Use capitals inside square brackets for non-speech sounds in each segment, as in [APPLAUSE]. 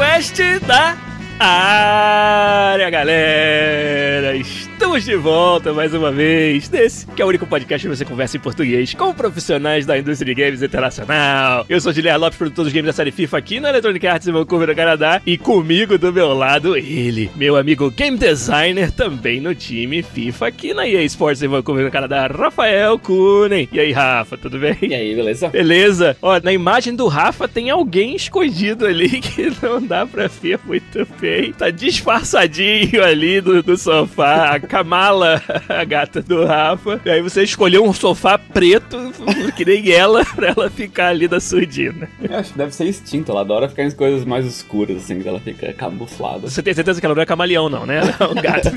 Podcast da área, galera. Estamos de volta mais uma vez nesse que é o único podcast que você conversa em português com profissionais da indústria de games internacional. Eu sou Guilherme Lopes, produtor dos games da série FIFA aqui na Electronic Arts em Vancouver, no Canadá. E comigo do meu lado, ele, meu amigo game designer, também no time FIFA aqui na EA Sports em Vancouver, no Canadá, Rafael Kunen. E aí, Rafa, tudo bem? E aí, beleza? Beleza. Ó, na imagem do Rafa tem alguém escondido ali [LAUGHS] que não dá pra ver muito bem. Tá disfarçadinho ali do, do sofá. A Kamala, [LAUGHS] a gata do Rafa. E aí você escolheu um sofá preto, [LAUGHS] que nem ela, pra ela ficar ali da surdina. Eu acho que deve ser instinto. Ela adora ficar em coisas mais escuras, assim, que ela fica camuflada. Você tem certeza que ela não é camaleão, não, né? Ela é um gato.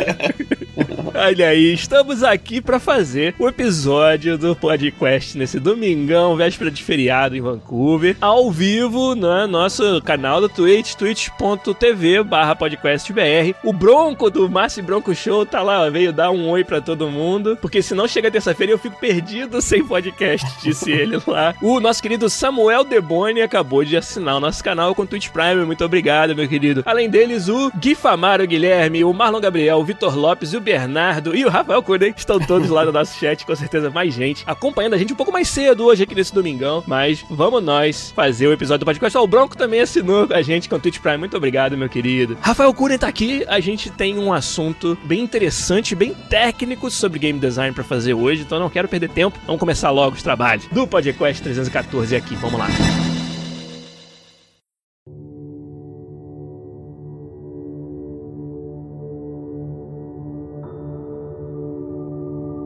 [LAUGHS] Olha aí, estamos aqui para fazer o episódio do podcast nesse domingão, véspera de feriado em Vancouver, ao vivo no nosso canal do Twitch, twitch.tv barra podcastbr. O Bronco do Márcio Bronco Show tá lá, veio dar um oi para todo mundo, porque senão chega terça-feira eu fico perdido sem podcast, disse [LAUGHS] ele lá. O nosso querido Samuel Deboni acabou de assinar o nosso canal com Twitch Prime, muito obrigado, meu querido. Além deles, o Gui Famaro Guilherme, o Marlon Gabriel, o Vitor Lopes e o Bernardo e o Rafael Cunha estão todos lá no nosso chat, com certeza mais gente acompanhando a gente um pouco mais cedo hoje aqui nesse domingão, mas vamos nós fazer o episódio do podcast. O Bronco também assinou a gente com o Twitch Prime, muito obrigado, meu querido. Rafael Cunha tá aqui, a gente tem um assunto bem interessante, bem técnico sobre game design para fazer hoje, então não quero perder tempo, vamos começar logo os trabalhos do podcast 314 aqui, vamos lá.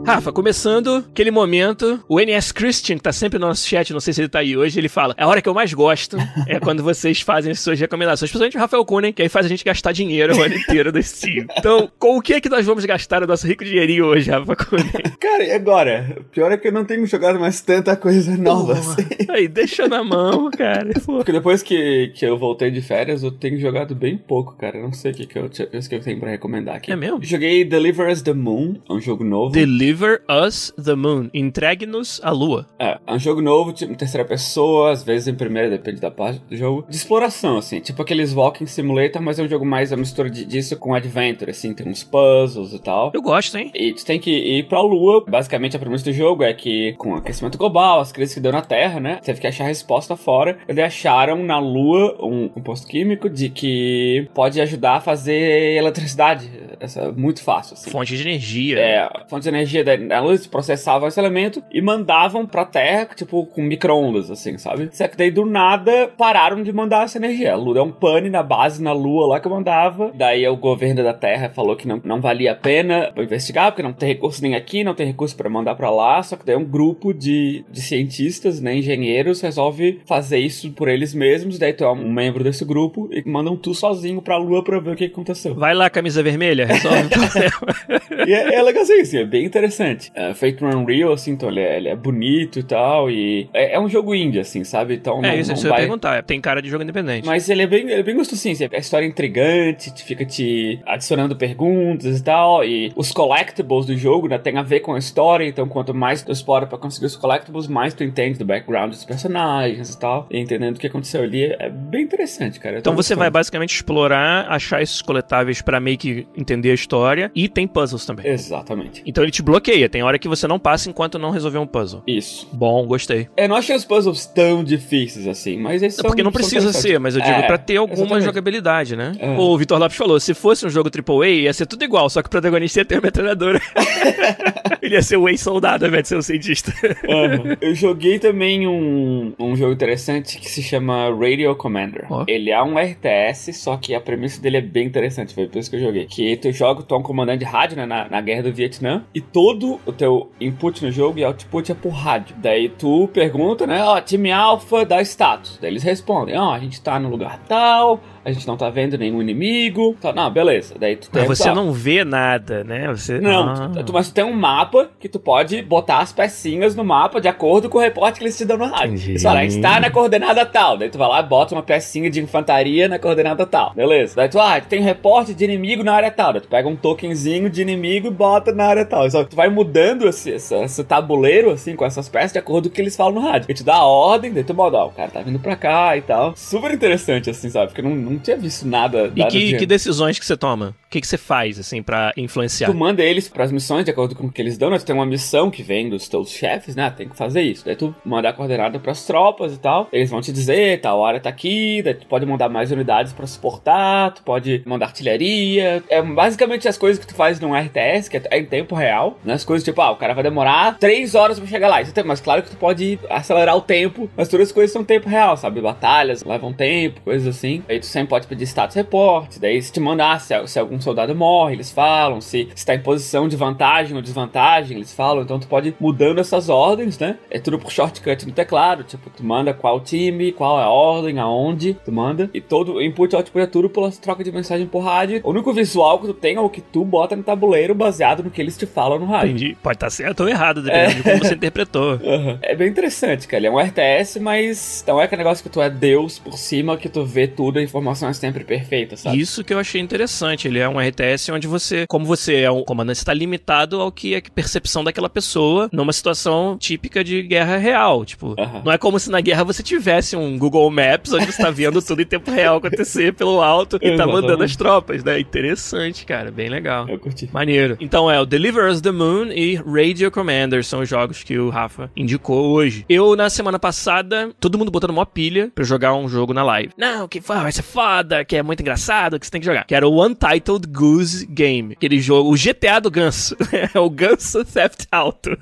Rafa, começando aquele momento, o NS Christian, que tá sempre no nosso chat, não sei se ele tá aí hoje, ele fala: a hora que eu mais gosto é quando vocês fazem as suas recomendações, principalmente o Rafael Kunen, que aí faz a gente gastar dinheiro o ano inteiro desse time. Então, com o que é que nós vamos gastar o nosso rico dinheirinho hoje, Rafa Kunen? Cara, e agora? O pior é que eu não tenho jogado mais tanta coisa nova assim. Aí, deixa na mão, cara. Pô. Porque depois que, que eu voltei de férias, eu tenho jogado bem pouco, cara. Eu não sei o que, que, eu, que eu tenho pra recomendar aqui. É mesmo? Joguei Deliver Us the Moon, é um jogo novo. Deliver Us the Moon. Entregue-nos a lua. É, é um jogo novo, tipo, em terceira pessoa, às vezes em primeira, depende da parte do jogo. De exploração, assim, tipo aqueles Walking Simulator, mas é um jogo mais a mistura de- disso com Adventure, assim, tem uns puzzles e tal. Eu gosto, hein? E tu tem que ir pra Lua. Basicamente, a premissa do jogo é que, com o aquecimento global, as crises que deu na Terra, né? Teve que achar a resposta fora. Eles acharam na Lua um composto químico de que pode ajudar a fazer eletricidade. Essa é muito fácil, assim. Fonte de energia. É, fonte de energia luz processavam esse elemento e mandavam pra Terra, tipo, com micro-ondas, assim, sabe? Só que daí do nada pararam de mandar essa energia. A Lua deu um pane na base, na Lua lá que mandava. Daí o governo da Terra falou que não, não valia a pena investigar, porque não tem recurso nem aqui, não tem recurso pra mandar pra lá. Só que daí um grupo de, de cientistas, né, engenheiros, resolve fazer isso por eles mesmos. Daí tu é um membro desse grupo e mandam tu sozinho pra Lua pra ver o que aconteceu. Vai lá, camisa vermelha, resolve o [LAUGHS] problema. E é, é legalzinho, assim, é bem interessante. É feito no Unreal, assim, então ele é, ele é bonito e tal. E é, é um jogo indie, assim, sabe? Então não, é isso, não isso eu ia vai... perguntar. Tem cara de jogo independente. Mas ele é bem, ele é bem gostosinho, assim, a história é intrigante, te- fica te adicionando perguntas e tal, e os collectibles do jogo, né, tem a ver com a história, então quanto mais tu explora pra conseguir os collectibles, mais tu entende do background dos personagens e tal, e entendendo o que aconteceu ali, é bem interessante, cara. Então você vai basicamente explorar, achar esses coletáveis pra meio que entender a história e tem puzzles também. Exatamente. Então ele te bloqueia, tem hora que você não passa enquanto não resolver um puzzle. Isso. Bom, gostei. Eu não achei os puzzles tão difíceis assim, mas eles É são porque não precisa ser, mas eu digo É, pra ter alguma exatamente. jogabilidade, né? É. O Vitor Lopes falou, se fosse um jogo AAA, ia ser tudo igual, só que o protagonista ia ter uma metralhadora. [LAUGHS] Ele ia ser o ex-soldado ao invés de ser o cientista. Uhum. Eu joguei também um, um jogo interessante que se chama Radio Commander. Ó. Ele é um RTS, só que a premissa dele é bem interessante, foi por isso que eu joguei. Que tu joga, tu é um comandante de rádio, né, na, na guerra do Vietnã, e todo o teu input no jogo e output é por rádio. Daí tu pergunta, né, ó, time alfa dá status. Daí eles respondem, ó, a gente tá no lugar tal, a gente não tá vendo nenhum inimigo. Tá, não, beleza. Daí tu tem Mas você não vê nada, né? Você... não, Ah. tu, tu- mas tu tem um mapa que tu pode botar as pecinhas no mapa de acordo com o reporte que eles te dão no rádio. Eles falam, está na coordenada tal. Daí tu vai lá e bota uma pecinha de infantaria na coordenada tal. Beleza. Daí tu, ah, tem reporte de inimigo na área tal. Daí tu pega um tokenzinho de inimigo e bota na área tal. Só que tu vai mudando esse, esse, esse tabuleiro, assim, com essas peças de acordo com o que eles falam no rádio. E te dá a ordem, daí tu moda, ó, o cara tá vindo pra cá e tal. Super interessante, assim, sabe? Porque eu não, não tinha visto nada. E nada que, de- que decisões que você toma? O que, que você faz, assim, pra influenciar? Tu manda eles pras missões de acordo com o que eles dão, né? Tu tem uma missão que vem dos teus chefes, né? Tem que fazer isso. Daí tu manda a coordenada pras tropas e tal. Eles vão te dizer, tal hora tá aqui. Daí tu pode mandar mais unidades pra suportar. Tu pode mandar artilharia. É basicamente as coisas que tu faz num RTS, que é em tempo real. Né? As coisas tipo, ah, o cara vai demorar três horas pra chegar lá. Isso tem, mas claro que tu pode acelerar o tempo. Mas todas as coisas são tempo real, sabe? Batalhas levam tempo, coisas assim. Aí tu sempre pode pedir status report. Daí se te mandar, se, se algum soldado morre, eles falam. Se, se tá em posição de vantagem ou desvantagem, eles falam. Então tu pode ir mudando essas ordens, né? É tudo por shortcut no teclado. Tipo, tu manda qual time, qual é a ordem, aonde tu manda. E todo o input e output é tudo pela troca de mensagem por rádio. O único visual que tu tem é o que tu bota no tabuleiro baseado no que eles te falam no rádio. Entendi. Pode estar certo ou errado, dependendo de como você interpretou. [LAUGHS] Aham. É bem interessante, cara. Ele é um RTS, mas não é aquele negócio que tu é Deus por cima, que tu vê tudo, a informação é sempre perfeita, sabe? Isso que eu achei interessante. Ele é um RTS onde você, como você é um comandante, está limitado ao que é a percepção daquela pessoa numa situação típica de guerra real. Tipo, Aham. não é como se na guerra você tivesse um Google Maps onde você tá vendo tudo em tempo real acontecer pelo alto e tá mandando as tropas, né? Interessante, cara. Bem legal. Eu curti. Maneiro. Então é o Deliver Us the Moon e Radio Commander são os jogos que o Rafa indicou hoje. Eu, na semana passada, todo mundo botando uma pilha pra jogar um jogo na live. Não, que vai ser foda, que é muito engraçado, que você tem que jogar. Que era o Untitled Goose Game. Aquele jogo, o GTA do Ganso. [LAUGHS] é o Ganso Theft Auto.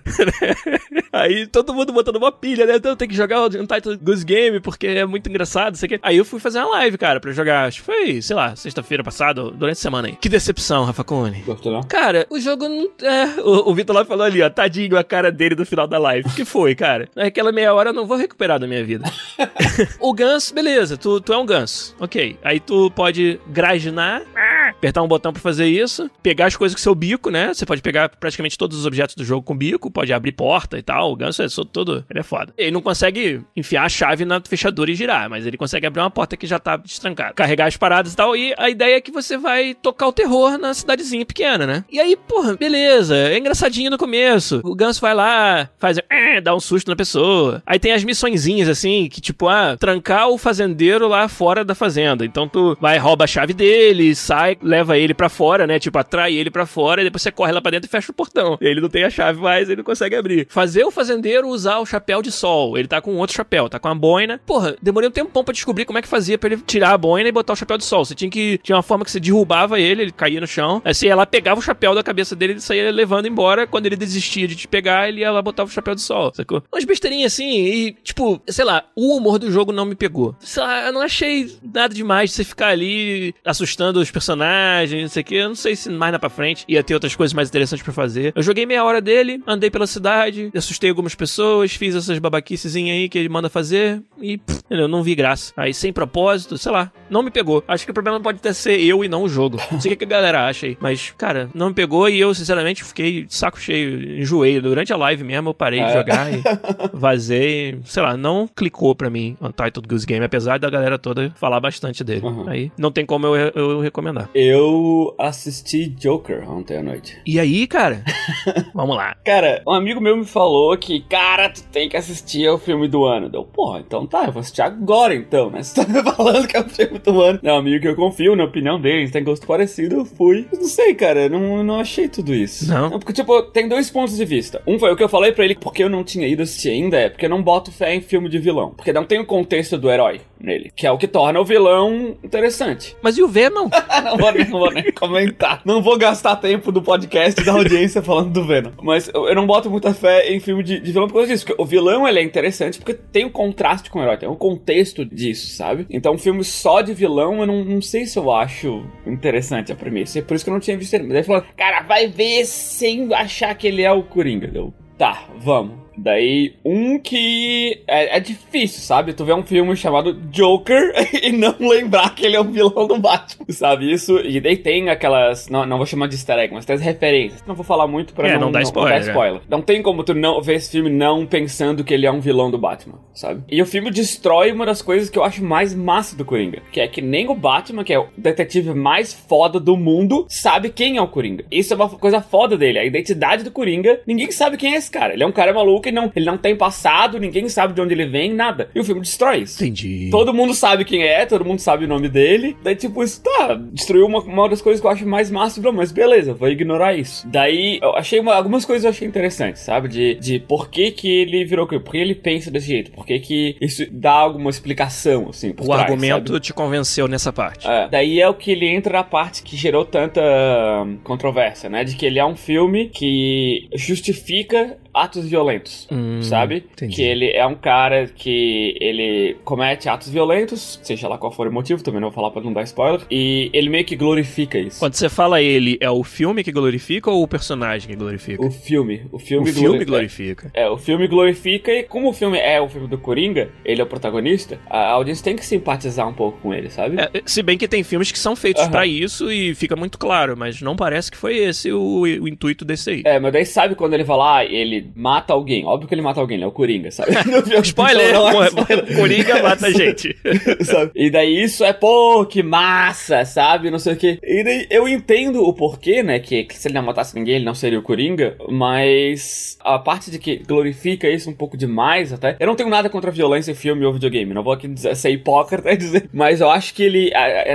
[LAUGHS] Aí todo mundo botando uma pilha, né? Então tem que jogar o Untitled Goose Game porque é muito engraçado, sei o quê. Aí eu fui fazer uma live, cara, pra jogar. Acho que foi, sei lá, sexta-feira passada, durante a semana aí. Que decepção, Rafa Cone. Gostou? Cara, o jogo não. É, o, o Vitor lá falou ali, ó, tadinho a cara dele no final da live. O que foi, cara? Aquela meia hora eu não vou recuperar da minha vida. [LAUGHS] o ganso, beleza, tu, tu é um ganso. Ok. Aí tu pode graginar, apertar um botão pra fazer isso, pegar as coisas com seu bico, né? Você pode pegar praticamente todos os objetos do jogo com bico, pode abrir porta e tal. O ganso é todo. Ele é foda. Ele não consegue enfiar a chave na fechadura e girar, mas ele consegue abrir uma porta que já tá destrancada. Carregar as paradas e tal. E a ideia é que você vai tocar o terror na cidadezinha pequena, né? E aí, porra, beleza. É engraçadinho no começo. O ganso vai lá, faz. eh, dá um susto na pessoa. Aí tem as missõezinhas assim, que tipo, ah, trancar o fazendeiro lá fora da fazenda. Então tu vai, rouba a chave dele, sai, leva ele pra fora, né? Tipo, atrai ele pra fora e depois você corre lá pra dentro e fecha o portão. Ele não tem a chave mais, ele não consegue abrir. Fazer o fazendeiro usar o chapéu de sol. Ele tá com outro chapéu, tá com uma boina. Porra, demorei um tempão pra descobrir como é que fazia pra ele tirar a boina e botar o chapéu de sol. Você tinha que. Tinha uma forma que você derrubava ele, ele caía no chão. Aí você ia lá, pegava o chapéu da cabeça dele e saía levando embora. Quando ele desistia de te pegar, ele ia lá botar o chapéu de sol, sacou? Umas besteirinhas assim, e, tipo, sei lá, o humor do jogo não me pegou. Sei lá, eu não achei nada demais de você ficar ali assustando os personagens, não sei o que. Eu não sei se mais na pra frente ia ter outras coisas mais interessantes pra fazer. Eu joguei meia hora dele, andei pela cidade, assustei algumas pessoas, fiz essas babaquicezinhas aí que ele manda fazer e, pff, entendeu? Não vi graça. Aí, sem propósito, sei lá, não me pegou. Acho que o problema pode até ser eu e não o jogo. Não sei o que a galera acha aí. Mas, cara, não me pegou e eu, sinceramente, fiquei de saco cheio, enjoei. Durante a live mesmo, eu parei de É. jogar e [LAUGHS] vazei. Sei lá, não clicou pra mim Untitled Goose Game, apesar da galera toda falar bastante dele. Uhum. Aí não tem como eu, eu recomendar. Eu assisti Joker ontem à noite. E aí, cara? [LAUGHS] Vamos lá. Cara, um amigo meu me falou que, cara, tu tem que assistir ao filme do ano. Deu, porra, então tá, eu vou assistir agora então, né? [LAUGHS] Você tá me falando que é o filme do ano. Não, amigo que eu confio na opinião deles, tem gosto parecido, eu fui. Eu não sei, cara, eu não, não achei tudo isso. Não? Porque, tipo, tem dois pontos de vista. Um foi o que eu falei pra ele, porque eu não tinha ido assistir ainda, é porque eu não boto fé em filme de vilão. Porque não tem o contexto do herói nele, que é o que torna o vilão interessante. [LAUGHS] Mas e o Venom? [LAUGHS] não, vou nem, não vou nem comentar. Não vou gastar tempo do podcast da audiência falando do Venom. Mas eu, eu não boto muita fé em filme de, de vilão por causa disso. Porque o vilão ele é interessante porque tem o um contraste com o herói, tem o um contexto disso, sabe? Então, um filme só de vilão, eu não, não sei se eu acho interessante a premissa. É por isso que eu não tinha visto ele. Mas ele falou, cara, vai ver sem achar que ele é o Coringa. Eu, tá, vamos. Daí, um que é, é, difícil, sabe? Tu vê um filme chamado Joker [LAUGHS] e não lembrar que ele é o vilão do Batman, sabe? Isso, e daí tem aquelas. Não, não vou chamar de easter egg, mas tem as referências. Não vou falar muito pra é, não, não, dar spoiler, não dar spoiler. Não tem como tu não ver esse filme não pensando que ele é um vilão do Batman, sabe? E o filme destrói uma das coisas que eu acho mais massa do Coringa, que é que nem o Batman, que é o detetive mais foda do mundo, sabe quem é o Coringa. Isso é uma coisa foda dele, a identidade do Coringa. Ninguém sabe quem é esse cara. Ele é um cara maluco não, ele não tem passado, ninguém sabe de onde ele vem, nada. E o filme destrói isso. Entendi. Todo mundo sabe quem é, todo mundo sabe o nome dele. Daí, tipo, isso tá, destruiu uma, uma das coisas que eu acho mais massa, mas beleza, vou ignorar isso. Daí, eu achei uma, algumas coisas eu achei interessantes, sabe? De, de por que que ele virou por que ele pensa desse jeito, por que que isso dá alguma explicação, assim, O trás, argumento sabe? te convenceu nessa parte. É, daí é o que ele entra na parte que gerou tanta hum, controvérsia, né? De que ele é um filme que justifica atos violentos, hum, sabe? Entendi. Que ele é um cara que ele comete atos violentos, seja lá qual for o motivo, também não vou falar pra não dar spoiler, e ele meio que glorifica isso. Quando você fala ele, é o filme que glorifica ou o personagem que glorifica? O filme. O filme, o filme glorifica. É, é, o filme glorifica e como o filme é o filme do Coringa, ele é o protagonista, a audiência tem que simpatizar um pouco com ele, sabe? É, se bem que tem filmes que são feitos uhum. para isso e fica muito claro, mas não parece que foi esse o, o intuito desse aí. É, mas daí sabe quando ele vai lá, ele mata alguém. Óbvio que ele mata alguém, ele é o Coringa, sabe? [LAUGHS] spoiler, não, não é spoiler. [LAUGHS] Coringa mata [LAUGHS] gente. sabe? E daí isso é, pô, que massa, sabe? Não sei o que. E daí eu entendo o porquê, né? Que, que, se ele não matasse ninguém, ele não seria o Coringa. Mas a parte de que glorifica isso um pouco demais até. Eu não tenho nada contra violência em filme ou videogame. Não vou aqui dizer, ser hipócrita e dizer. Mas eu acho que ele,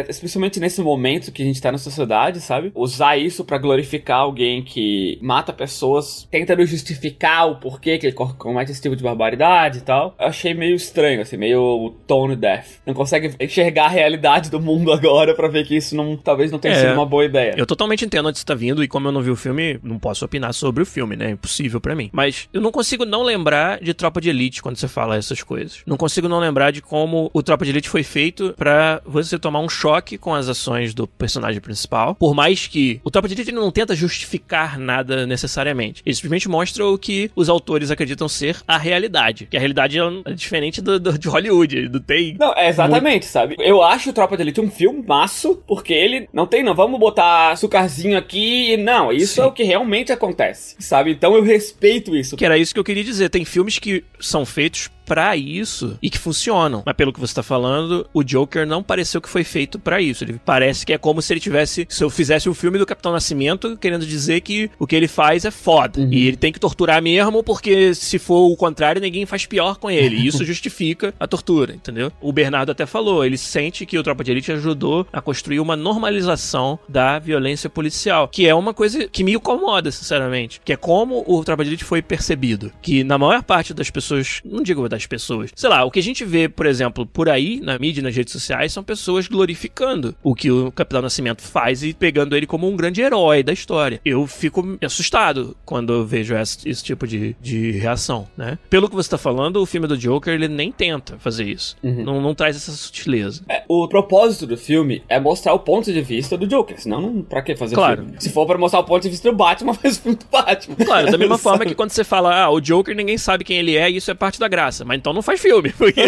especialmente nesse momento que a gente tá na sociedade, sabe? Usar isso para glorificar alguém que mata pessoas, tentando justificar o porquê que ele comete esse tipo de barbaridade e tal. Eu achei meio estranho, assim, meio tone death. Não consegue enxergar a realidade do mundo [LAUGHS] agora para ver que isso não, talvez não tenha é, sido uma boa ideia. Eu totalmente entendo onde você tá vindo e como eu não vi o filme, não posso opinar sobre o filme, né? É impossível para mim. Mas eu não consigo não lembrar de Tropa de Elite quando você fala essas coisas. Não consigo não lembrar de como o Tropa de Elite foi feito para você tomar um choque com as ações do personagem principal. Por mais que o Tropa de Elite não tenta justificar nada necessariamente. Ele simplesmente mostra o que os autores acreditam ser a realidade. Que a realidade é diferente do, do de Hollywood. Do tem. Não, é exatamente, muito... sabe? Eu acho o Tropa de Elite um filme maço, porque ele não tem, não, vamos botar açucarzinho aqui. Não, isso Sim. é o que realmente acontece, sabe? Então eu respeito isso. Que era isso que eu queria dizer. Tem filmes que são feitos para isso e que funcionam. Mas pelo que você tá falando, o Joker não pareceu que foi feito para isso. Ele parece que é como se ele tivesse, se eu fizesse um filme do Capitão Nascimento, querendo dizer que o que ele faz é foda. Uhum. E ele tem que torturar mesmo, porque se for o contrário, ninguém faz pior com ele. E isso [LAUGHS] justifica a tortura, entendeu? O Bernardo até falou, ele sente que o Tropa de Elite ajudou a construir uma normalização da violência policial, que é uma coisa que me incomoda, sinceramente. Que é como o Tropa de Elite foi percebido. Que na maior parte das pessoas, não digo das pessoas. Sei lá, o que a gente vê, por exemplo, por aí, na mídia, nas redes sociais, são pessoas glorificando o que o Capitão Nascimento faz e pegando ele como um grande herói da história. Eu fico assustado quando eu vejo esse, esse tipo de, de reação, né? Pelo que você tá falando, o filme do Joker, ele nem tenta fazer isso. Uhum. Não, não traz essa sutileza. É, o propósito do filme é mostrar o ponto de vista do Joker, senão não, pra que fazer claro. filme? Se for pra mostrar o ponto de vista do Batman, [LAUGHS] faz o filme do Batman. Claro, da mesma [LAUGHS] forma que quando você fala, ah, o Joker ninguém sabe quem ele é e isso é parte da graça mas então não faz filme. [LAUGHS] Porque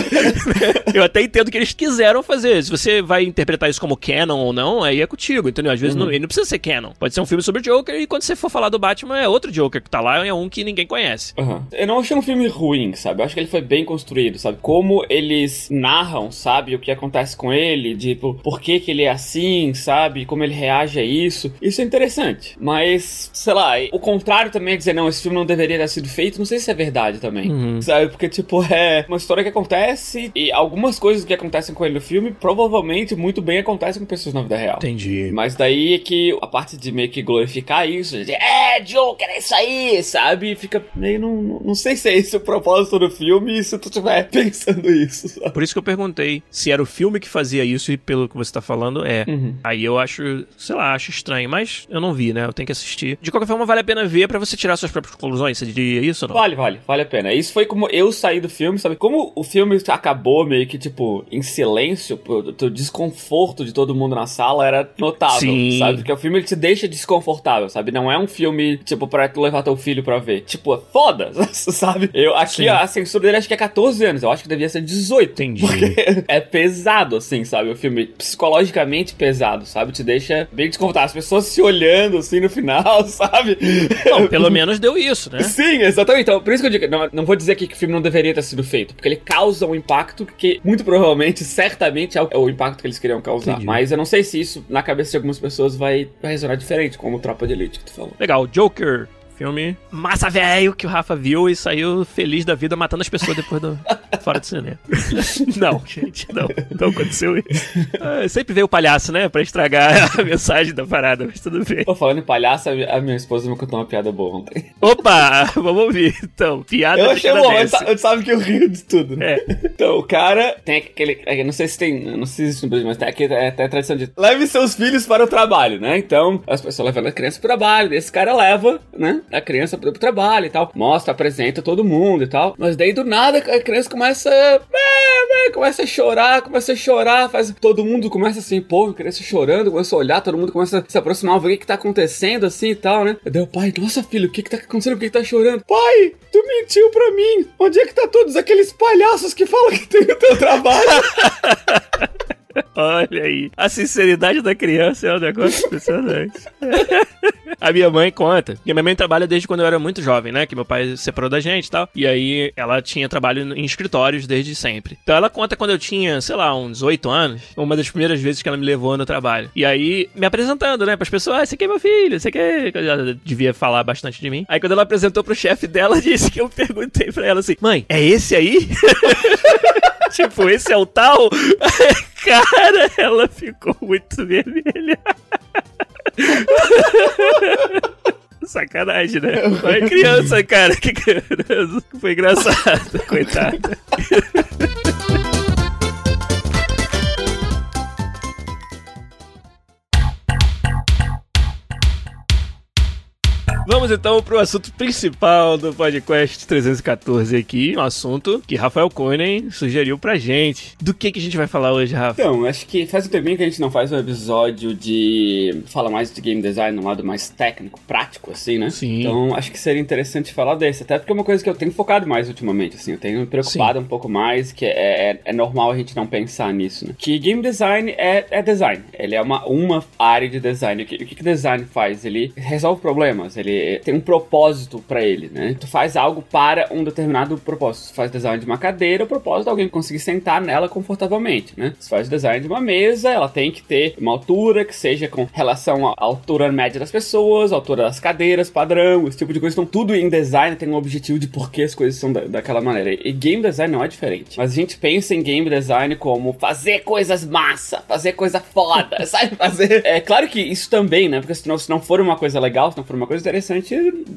eu até entendo que eles quiseram fazer. Se você vai interpretar isso como canon ou não, aí é contigo, entendeu? Às vezes uhum. não, ele não precisa ser canon. Pode ser um filme sobre o Joker e quando você for falar do Batman é outro Joker que tá lá, é um que ninguém conhece. Uhum. Eu não achei um filme ruim, sabe? Eu acho que ele foi bem construído, sabe? Como eles narram, sabe? O que acontece com ele, tipo, por que que ele é assim, sabe? Como ele reage a isso. Isso é interessante. Mas, sei lá, o contrário também é dizer, não, esse filme não deveria ter sido feito, não sei se é verdade também. Uhum. Sabe? Porque, tipo, é uma história que acontece e algumas coisas que acontecem com ele no filme provavelmente muito bem acontecem com pessoas na vida real. Entendi. Mas daí é que a parte de meio que glorificar isso, de, é, Joker, é isso aí, sabe? Fica meio, não, não sei se é esse o propósito do filme se tu estiver [LAUGHS] pensando isso, sabe? Por isso que eu perguntei se era o filme que fazia isso e pelo que você tá falando, é. Uhum. Aí eu acho, sei lá, acho estranho, mas eu não vi, né? Eu tenho que assistir. De qualquer forma, vale a pena ver pra você tirar suas próprias conclusões. Você diria isso ou não? Vale, vale, vale a pena. Isso foi como eu saí do filme, sabe? Como o filme acabou meio que, tipo, em silêncio, o desconforto de todo mundo na sala era notável, Sim. sabe? Porque o filme ele te deixa desconfortável, sabe? Não é um filme, tipo, pra tu levar teu filho pra ver. Tipo, é foda, [LAUGHS] sabe? Eu, aqui Sim. a censura dele acho que é 14 anos, eu acho que devia ser 18. Entendi. Porque [LAUGHS] é pesado, assim, sabe? O filme psicologicamente pesado, sabe? Te deixa bem desconfortável. As pessoas se olhando, assim, no final, [LAUGHS] sabe? Não, pelo menos deu isso, né? Sim, exatamente. Então, por isso que eu digo, não, não vou dizer que o filme não deveria ter sido feito, porque ele causa um impacto que, muito provavelmente, certamente é o, é o impacto que eles queriam causar. Entendi. Mas eu não sei se isso, na cabeça de algumas pessoas, vai, vai ressonar diferente, como Tropa de Elite que tu falou. Legal, Joker. Filme massa velho que o Rafa viu e saiu feliz da vida matando as pessoas depois do [LAUGHS] fora do cinema. não, gente, não. Não aconteceu isso. Ah, sempre veio o palhaço, né? Pra estragar [LAUGHS] a mensagem da parada, mas tudo bem. Tô falando em palhaço, a mi- a minha esposa me contou uma piada boa ontem. Opa, [LAUGHS] vamos ouvir então. Piada Eu achei bom, sa- sabe que eu rio de tudo, né? É. Então, o cara tem aquele. eu Não sei se tem. eu Não sei se existe no Brasil, mas tem aqui é até a tradição de. Leve seus filhos para o trabalho, né? Então, as pessoas levando a criança pro trabalho. Esse cara leva, né? A criança pro, trabalho e tal. Mostra, apresenta todo mundo e tal. Mas daí do nada a criança começa. é, é, Começa a chorar, começa a chorar. Faz, todo mundo começa assim, pô, a criança chorando, começa a olhar, todo mundo começa a se aproximar, ver o que, que tá acontecendo assim e tal, né? Daí o pai, nossa filho, o que que tá acontecendo? Por que que tá chorando? Pai, tu mentiu pra mim. Onde é que tá todos aqueles palhaços que falam que tem o teu trabalho? [LAUGHS] [LAUGHS] Olha aí. A sinceridade da criança é um negócio impressionante. [LAUGHS] a minha mãe conta. que a minha mãe trabalha desde quando eu era muito jovem, né? Que meu pai se separou da gente e tal. E aí ela tinha trabalho em escritórios desde sempre. Então ela conta quando eu tinha, sei lá, uns 8 anos. Uma das primeiras vezes que ela me levou no trabalho. E aí, me apresentando, né? Pras pessoas, ah, esse aqui é meu filho, esse aqui é. Ela devia falar bastante de mim. Aí quando ela apresentou pro chefe dela, [LAUGHS] disse que eu perguntei pra ela assim: mãe, é esse aí? tipo, esse é o tal? Cara, [LAUGHS] ela ficou muito vermelha. [LAUGHS] Sacanagem, né? Mas criança, cara, que criança. Foi engraçado, coitada. [LAUGHS] Vamos então pro assunto principal do podcast 314 aqui, um assunto que Rafael Konen sugeriu pra gente. Do que que a gente vai falar hoje, Rafa? Então, acho que faz um tempinho que a gente não faz um episódio de. fala mais de game design no lado mais técnico, prático, assim, né? Sim. Então, acho que seria interessante falar desse. Até porque é uma coisa que eu tenho focado mais ultimamente, assim. Eu tenho me preocupado um pouco mais, que é, é, é normal a gente não pensar nisso, né? Que game design é, é design. Ele é uma, uma área de design. O que, o que design faz? Ele resolve problemas, ele tem um propósito pra ele, né? Tu faz algo para um determinado propósito. Tu faz design de uma cadeira, o propósito é alguém conseguir sentar nela confortavelmente, né? Tu faz design de uma mesa, ela tem que ter uma altura que seja com relação à altura média das pessoas, altura das cadeiras, padrão, esse tipo de coisa. Então, tudo em design tem um objetivo de por que as coisas são da, daquela maneira. E game design não é diferente. Mas a gente pensa em game design como fazer coisas massa, fazer coisa foda, [LAUGHS] sabe? Fazer. É claro que isso também, né? Porque se não, se não for uma coisa legal, se não for uma coisa interessante,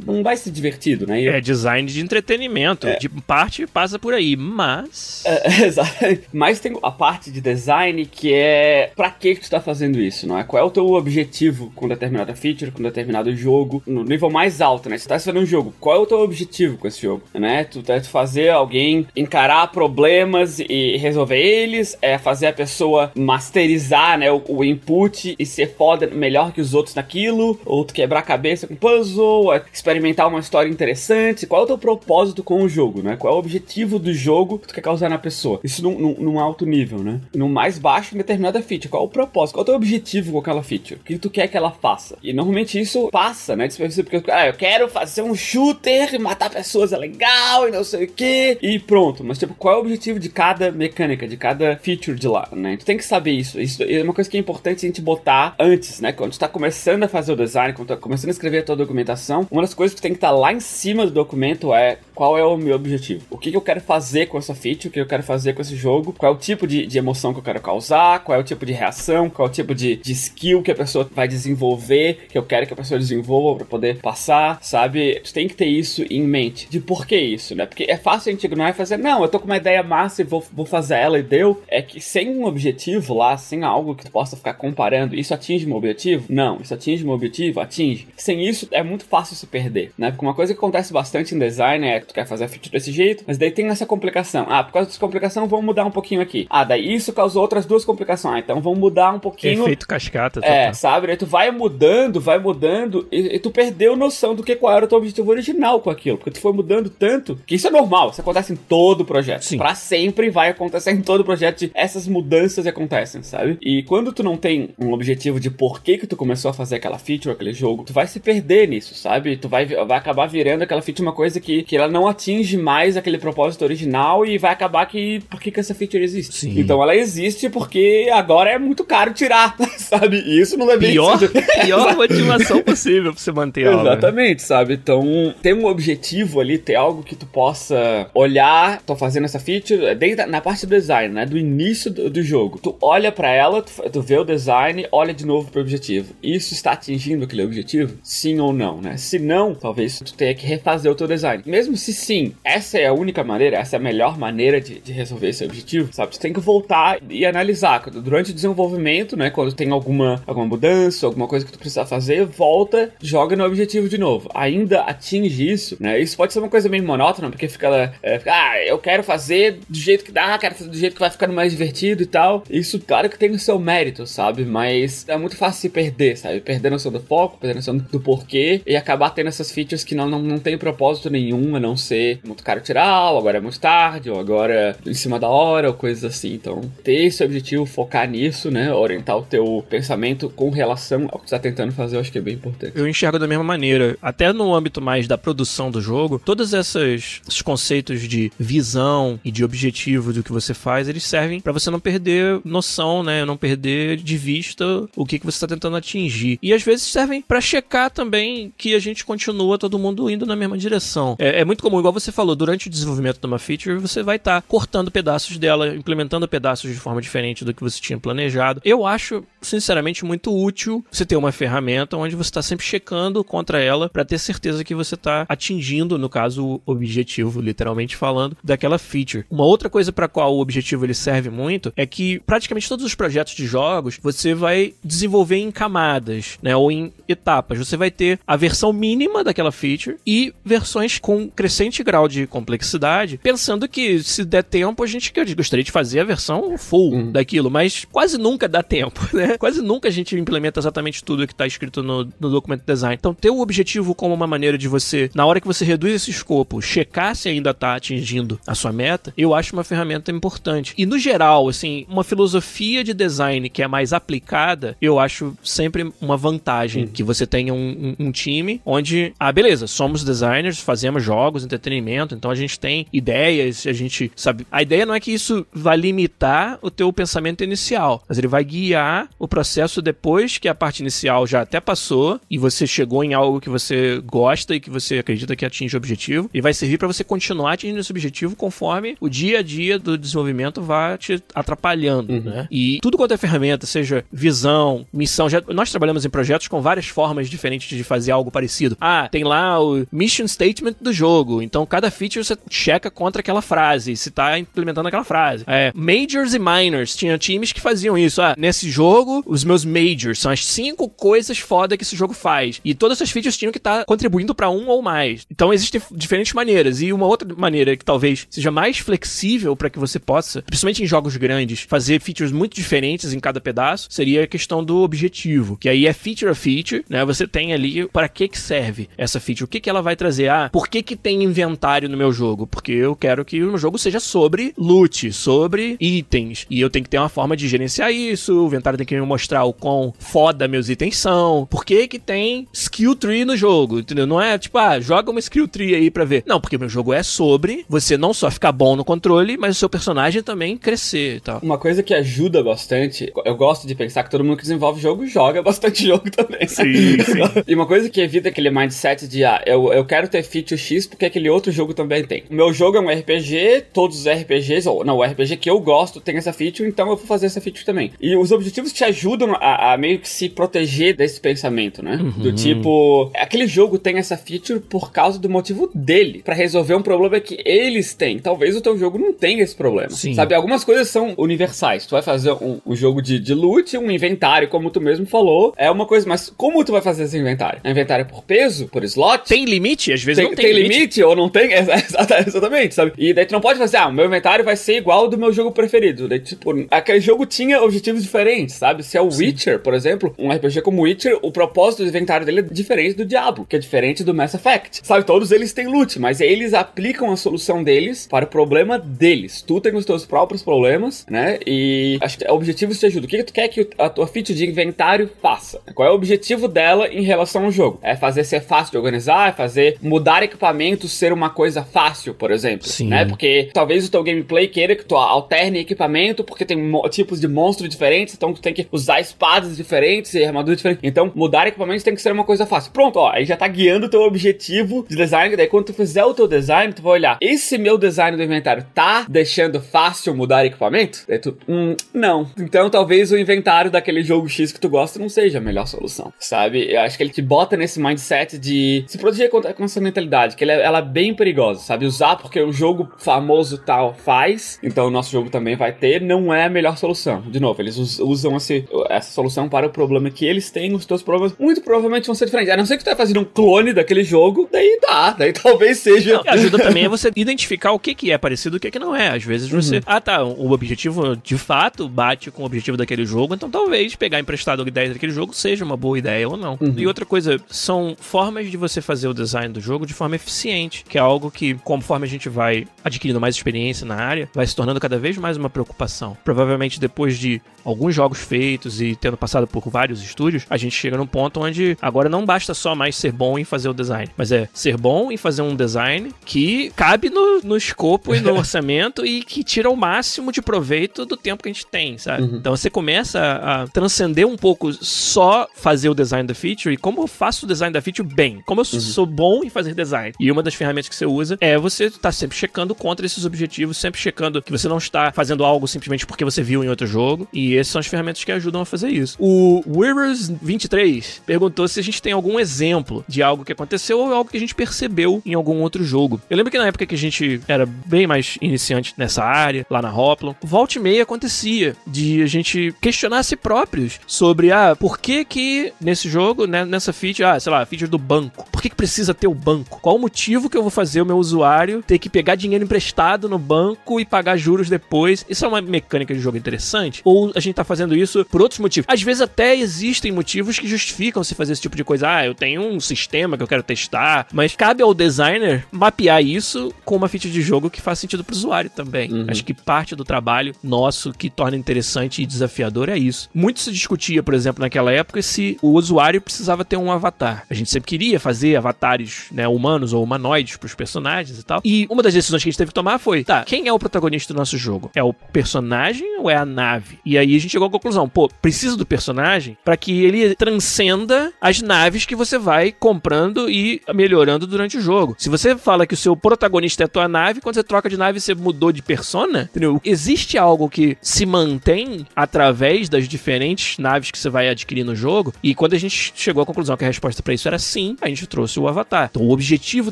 não vai ser divertido, né? É design de entretenimento. De parte passa por aí, mas. É, [LAUGHS] exato. Mas tem a parte de design que é pra que que tu tá fazendo isso, não é? Qual é o teu objetivo com determinada feature, com determinado jogo, no nível mais alto, né? Se tu tá fazendo um jogo, qual é o teu objetivo com esse jogo, né? Tu tá fazer alguém encarar problemas e resolver eles, é fazer a pessoa masterizar, né, o, o input e ser foda melhor que os outros naquilo, ou tu quebrar a cabeça com puzzle, é experimentar uma história interessante. Qual é o teu propósito com o jogo, né? Qual é o objetivo do jogo que tu quer causar na pessoa? Isso num, num, num alto nível, né? No mais baixo, em determinada feature. Qual é o propósito? Qual é o teu objetivo com aquela feature? O que tu quer que ela faça? E normalmente isso passa, né? Porque ah, eu quero fazer um shooter matar pessoas é legal e não sei o que. E pronto. Mas, tipo, qual é o objetivo de cada mecânica, de cada feature de lá, né? Tu tem que saber isso. Isso é uma coisa que é importante a gente botar antes, né? Quando tu tá começando a fazer o design, quando tu tá começando a escrever a tua documentação, uma das coisas que tem que estar lá em cima do documento é qual é o meu objetivo. O que, que eu quero fazer com essa feature, o que eu quero fazer com esse jogo, qual é o tipo de, de emoção que eu quero causar, qual é o tipo de reação, qual é o tipo de, de skill que a pessoa vai desenvolver, que eu quero que a pessoa desenvolva para poder passar, sabe? Tu tem que ter isso em mente. De por que isso, né? Porque é fácil a gente ignorar e fazer, não, eu tô com uma ideia massa e vou, vou fazer ela e deu. É que sem um objetivo lá, sem algo que tu possa ficar comparando, isso atinge meu objetivo? Não. Isso atinge meu objetivo? Atinge. Sem isso, é muito fácil se perder, né? Porque uma coisa que acontece bastante em design é que tu quer fazer a feature desse jeito, mas daí tem essa complicação. Ah, por causa dessa complicação, vamos mudar um pouquinho aqui. Ah, daí isso causou outras duas complicações. Ah, então vamos mudar um pouquinho. Efeito cascata. É, sabe? Aí tu vai mudando, vai mudando e, e, tu perdeu noção do que qual era o teu objetivo original com aquilo. Porque tu foi mudando tanto que isso é normal. Isso acontece em todo projeto. Sim. Pra sempre vai acontecer em todo projeto. De, essas mudanças acontecem, sabe? E quando tu não tem um objetivo de por que que tu começou a fazer aquela feature, aquele jogo, tu vai se perder nisso, sabe? Tu vai, vai acabar virando aquela feature uma coisa que, que ela não atinge mais aquele propósito original e vai acabar que por que que essa feature existe? Sim. Então ela existe porque agora é muito caro tirar, [LAUGHS] sabe? E isso não é bem pior, [LAUGHS] pior motivação possível pra você manter ela. Exatamente, sabe? Então, ter um objetivo ali, ter algo que tu possa olhar, tô fazendo essa feature, desde na parte do design, né? Do início do, do jogo. Tu olha para ela, tu, tu, vê o design, olha de novo pro objetivo. Isso está atingindo aquele objetivo? Sim ou não, né? Se não, talvez tu tenha que refazer o teu design. Mesmo se sim, essa é a única maneira, essa é a melhor maneira de, de resolver esse objetivo, sabe? Tu tem que voltar e analisar. Durante o desenvolvimento, né? Quando tem alguma, alguma mudança, alguma coisa que tu precisa fazer, volta, joga no objetivo de novo. Ainda atinge isso, né? Isso pode ser uma coisa meio monótona, porque fica, é, fica ah, eu quero fazer do jeito que dá, quero fazer do jeito que vai ficando mais divertido e tal. Isso, claro que tem o seu mérito, sabe? Mas é muito fácil se perder, sabe? Perder a noção do foco, perder a noção do porquê e acabar tendo essas features que não, não, não tem propósito nenhum, a não ser muito caro tirar, ou agora é muito tarde, ou agora em cima da hora, ou coisas assim. Então, ter esse objetivo, focar nisso, né? Orientar o teu pensamento com relação ao que você tá tentando fazer, eu acho que é bem importante. Eu enxergo da mesma maneira. Até no âmbito mais da produção do jogo, todos esses, esses conceitos de visão e de objetivo do que você faz, eles servem para você não perder noção, né? Não perder de vista o que, que você está tentando atingir. E às vezes servem para checar também que a gente continua todo mundo indo na mesma direção. É, é muito comum, igual você falou, durante o desenvolvimento de uma feature, você vai estar tá cortando pedaços dela, implementando pedaços de forma diferente do que você tinha planejado. Eu acho, sinceramente, muito útil você ter uma ferramenta onde você está sempre checando contra ela para ter certeza que você está atingindo, no caso, o objetivo, literalmente falando, daquela feature. Uma outra coisa para qual o objetivo ele serve muito é que praticamente todos os projetos de jogos você vai desenvolver em camadas, né, ou em etapas. Você vai ter a versão mínima daquela feature e versões com crescente grau de complexidade, pensando que se der tempo a gente gostaria de fazer a versão full uhum. daquilo, mas quase nunca dá tempo, [LAUGHS] né? Quase nunca a gente implementa exatamente tudo que está escrito no, no documento design. Então, ter o objetivo como uma maneira de você, na hora que você reduz esse escopo, checar se ainda está atingindo a sua meta, eu acho uma ferramenta importante. E no geral, assim, uma filosofia de design que é mais aplicada, eu acho sempre uma vantagem uhum. que você tenha um, um, um time onde, ah, beleza, somos designers, fazemos jogos, entretenimento, então a gente tem ideias, a gente sabe. A ideia não é que isso vai limitar o teu pensamento inicial, mas ele vai guiar o processo depois que a parte inicial já até passou e você chegou em algo que você gosta e que você acredita que atinge o objetivo, e vai servir para você continuar atingindo esse objetivo conforme o dia a dia do desenvolvimento vá te atrapalhando, uhum. né? E tudo quanto é ferramenta, seja visão, missão, já, nós trabalhamos em projetos com várias formas diferentes de fazer algo parecido. Ah, tem lá o mission statement do jogo, então cada feature você checa contra aquela frase, se tá implementando aquela frase. É, majors e minors, tinha times que faziam isso. Ah, nesse jogo, os meus majors são as cinco coisas foda que esse jogo faz. E todas essas features tinham que estar tá contribuindo para um ou mais. Então existem diferentes maneiras. E uma outra maneira que talvez seja mais flexível para que você possa, principalmente em jogos grandes, fazer features muito diferentes em cada pedaço, seria a questão do objetivo. Que aí é feature a feature, né? Você tem ali para que que serve essa feature, o que que ela vai trazer. Ah, por que que tem inventário no meu jogo? Porque eu quero que o meu jogo seja sobre loot, sobre itens. E eu tenho que ter uma forma de gerenciar isso, o inventário tem que me mostrar o quão foda meus itens são. Por que que tem skill tree no jogo, entendeu? Não é tipo, ah, joga uma skill tree aí pra ver. Não, porque meu jogo é sobre você não só ficar bom no controle, mas o seu personagem também crescer e tal. Uma coisa que ajuda bastante, eu gosto de pensar que todo mundo que desenvolve jogo joga bastante [LAUGHS] jogo também. Sim, sim. e uma coisa que evita aquele mindset de, ah, eu, eu quero ter feature X porque que aquele outro jogo também tem. O meu jogo é um RPG, todos os RPGs, ou não, o RPG que eu gosto tem essa feature, então eu vou fazer essa feature também. E os objetivos te ajudam a, a meio que se proteger desse pensamento, né? Uhum. Do tipo, aquele jogo tem essa feature por causa do motivo dele, para resolver um problema que eles têm. Talvez o teu jogo não tenha esse problema. Sim. Sabe, algumas coisas são universais. Tu vai fazer um, um jogo de, de loot, um inventário, como tu mesmo falou, é uma coisa, mas como tu vai fazer esse inventário? É inventário por peso, por slot? Tem limite? Às vezes tem, não tem, tem limite. limite. ou não tem? [LAUGHS] Exatamente, sabe? E daí tu não pode fazer, ah, o meu inventário vai ser igual ao do meu jogo preferido. Daí, tipo, aquele jogo tinha objetivos diferentes, sabe? Se é o Sim. Witcher, por exemplo, um RPG como Witcher, o propósito do inventário dele é diferente do Diablo, que é diferente do Mass Effect. Sabe, todos eles têm loot, mas eles aplicam a solução deles para o problema deles. Tu tem os teus próprios problemas, né? E acho que objetivos te ajudam. O que, que tu quer que a tua feature de inventário faça? Qual é o objetivo dela em relação ao jogo? É fazer ser fácil de organizar, é fazer mudar equipamentos ser uma coisa fácil, por exemplo. Sim. Né? Porque talvez o teu gameplay queira que tu alterne equipamento, porque tem tipos de monstros diferentes, então tu tem que usar espadas diferentes e armaduras diferentes. Então, mudar equipamentos tem que ser uma coisa fácil. Pronto, ó, aí já tá guiando o teu objetivo de design. Daí, quando tu fizer o teu design, tu vai olhar: esse meu design do inventário tá deixando fácil mudar equipamento? Daí tu, hum, não. Então, talvez o inventário daquele jogo X que tu gosta não seja a melhor solução, sabe? Eu acho que ele te bota nesse mindset de se proteger contra com essa mentalidade, que ela, é, ela é bem perigosa, sabe? Usar porque o jogo famoso tal faz, então o nosso jogo também vai ter, não é a melhor solução. De novo, eles usam esse, essa solução para o problema que eles têm, os teus problemas muito provavelmente vão ser diferentes. A não ser que tu tá fazendo um clone daquele jogo, daí dá, daí [LAUGHS] talvez seja. Não, ajuda também a você identificar o que, que é parecido e o que, que não é. Às vezes você. Uhum. Ah, tá, o objetivo de fato bate com o objetivo daquele jogo, então talvez pegar emprestado a ideia daquele jogo seja uma boa ideia ou não. Uhum. E outra coisa, são formas de você fazer o design do jogo de forma eficiente, que é algo que, conforme a gente vai adquirindo mais experiência na área, vai se tornando cada vez mais uma preocupação. Provavelmente depois de alguns jogos feitos e tendo passado por vários estúdios, a gente chega num ponto onde agora não basta só mais ser bom em fazer o design, mas é ser bom em fazer um design que cabe no, no escopo e no [LAUGHS] orçamento e que tira o máximo de proveito do tempo que a gente tem, sabe? Uhum. Então você começa a transcender um pouco só fazer o design da feature e como eu faço o design da feature bem, como eu uhum. sou bom em fazer design. E uma das ferramentas que você usa é você estar tá sempre checando contra esses objetivos, sempre checando que você não está fazendo algo simplesmente porque você viu em outro jogo. E essas são as ferramentas que ajudam a fazer isso. O Weavers23 perguntou se a gente tem algum exemplo de algo que aconteceu ou algo que a gente percebeu em algum outro jogo. Eu lembro que na época que a gente era bem mais iniciante nessa área, lá na Hoplon, volta e meia acontecia de a gente questionar a si próprios sobre, ah, por que que nesse jogo, né, nessa feature, ah, sei lá, feature do banco, por que que precisa ter o banco? Qual o motivo que eu vou fazer o meu usuário ter que pegar dinheiro emprestado no banco e pagar juros depois? Isso é uma mecânica de jogo interessante? Ou a gente tá fazendo isso por outros motivos? Às vezes até existem motivos que justificam se fazer esse tipo de coisa. Ah, eu tenho um sistema que eu quero testar, mas cabe ao designer mapear isso com uma feature de jogo que faz sentido pro usuário também. Uhum. Acho que parte do trabalho nosso que torna interessante e desafiador é isso. Muito se discutia, por exemplo, naquela época, se o usuário precisava ter um avatar. A gente sempre queria fazer avatares né, humanos ou humanoides pros personagens e tal. E uma das decisões que a gente teve que tomar foi: tá, quem é o protagonista do nosso jogo? É o personagem ou é a nave? E aí a gente chegou à conclusão: pô, precisa do personagem para que ele transcenda as naves que você vai comprando e melhorando durante o jogo. Se você fala que o seu protagonista é a tua nave, quando você troca de nave, você mudou de persona, entendeu? Existe algo que se mantém através das diferentes naves que você vai adquirir no jogo. E quando a gente chegou à conclusão que a resposta para isso era sim, a gente trouxe o avatar. Então o objetivo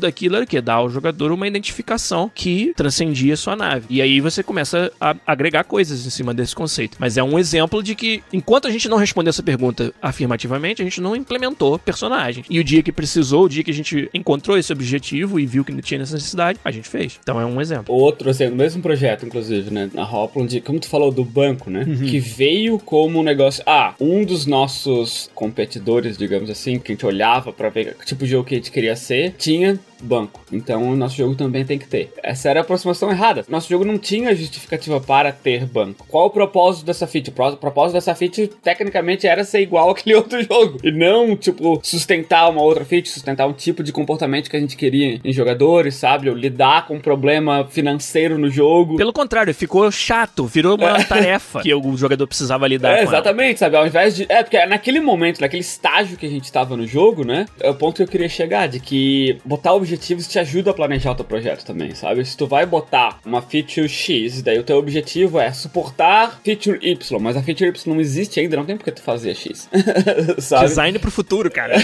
daquilo era o quê? Dar ao jogador uma identificação que transcendia sua nave. E aí você começa a agregar coisas em cima desse conceito. Mas é um exemplo de que, enquanto a gente não respondeu essa pergunta afirmativamente, a gente não implementou personagem. E o dia que precisou, o dia que a gente encontrou esse objetivo e viu que tinha essa necessidade, a gente fez. Então é um exemplo. Outro, assim, no mesmo projeto, inclusive, né? Na Hopland, como tu falou do banco, né? Uhum. Que veio como um negócio. Ah, um dos nossos competidores, digamos assim, que a gente olhava para ver que tipo de jogo que a gente queria ser, tinha banco. Então o nosso jogo também tem que ter. Essa era a aproximação errada. Nosso jogo não tinha justificativa para ter banco. Qual o propósito dessa feature? O propósito dessa feature tecnicamente era ser igual [LAUGHS] àquele outro jogo. E não, tipo, sustentar uma outra feature, sustentar um tipo de comportamento que a gente queria em jogadores, sabe? Ou lidar com um problema financeiro no jogo. Pelo contrário, ficou chato, virou uma é. [LAUGHS] tarefa que o jogador precisava lidar é, com. Exatamente, ela. sabe? Ao invés de. É, porque naquele momento, naquele estágio que a gente estava no jogo, né? É o ponto que eu queria chegar, de que botar o objetivos te ajuda a planejar o teu projeto também, sabe? Se tu vai botar uma feature X, daí o teu objetivo é suportar feature Y, mas a feature Y não existe ainda, não tem porque tu fazer X. [LAUGHS] sabe? Design pro futuro, cara.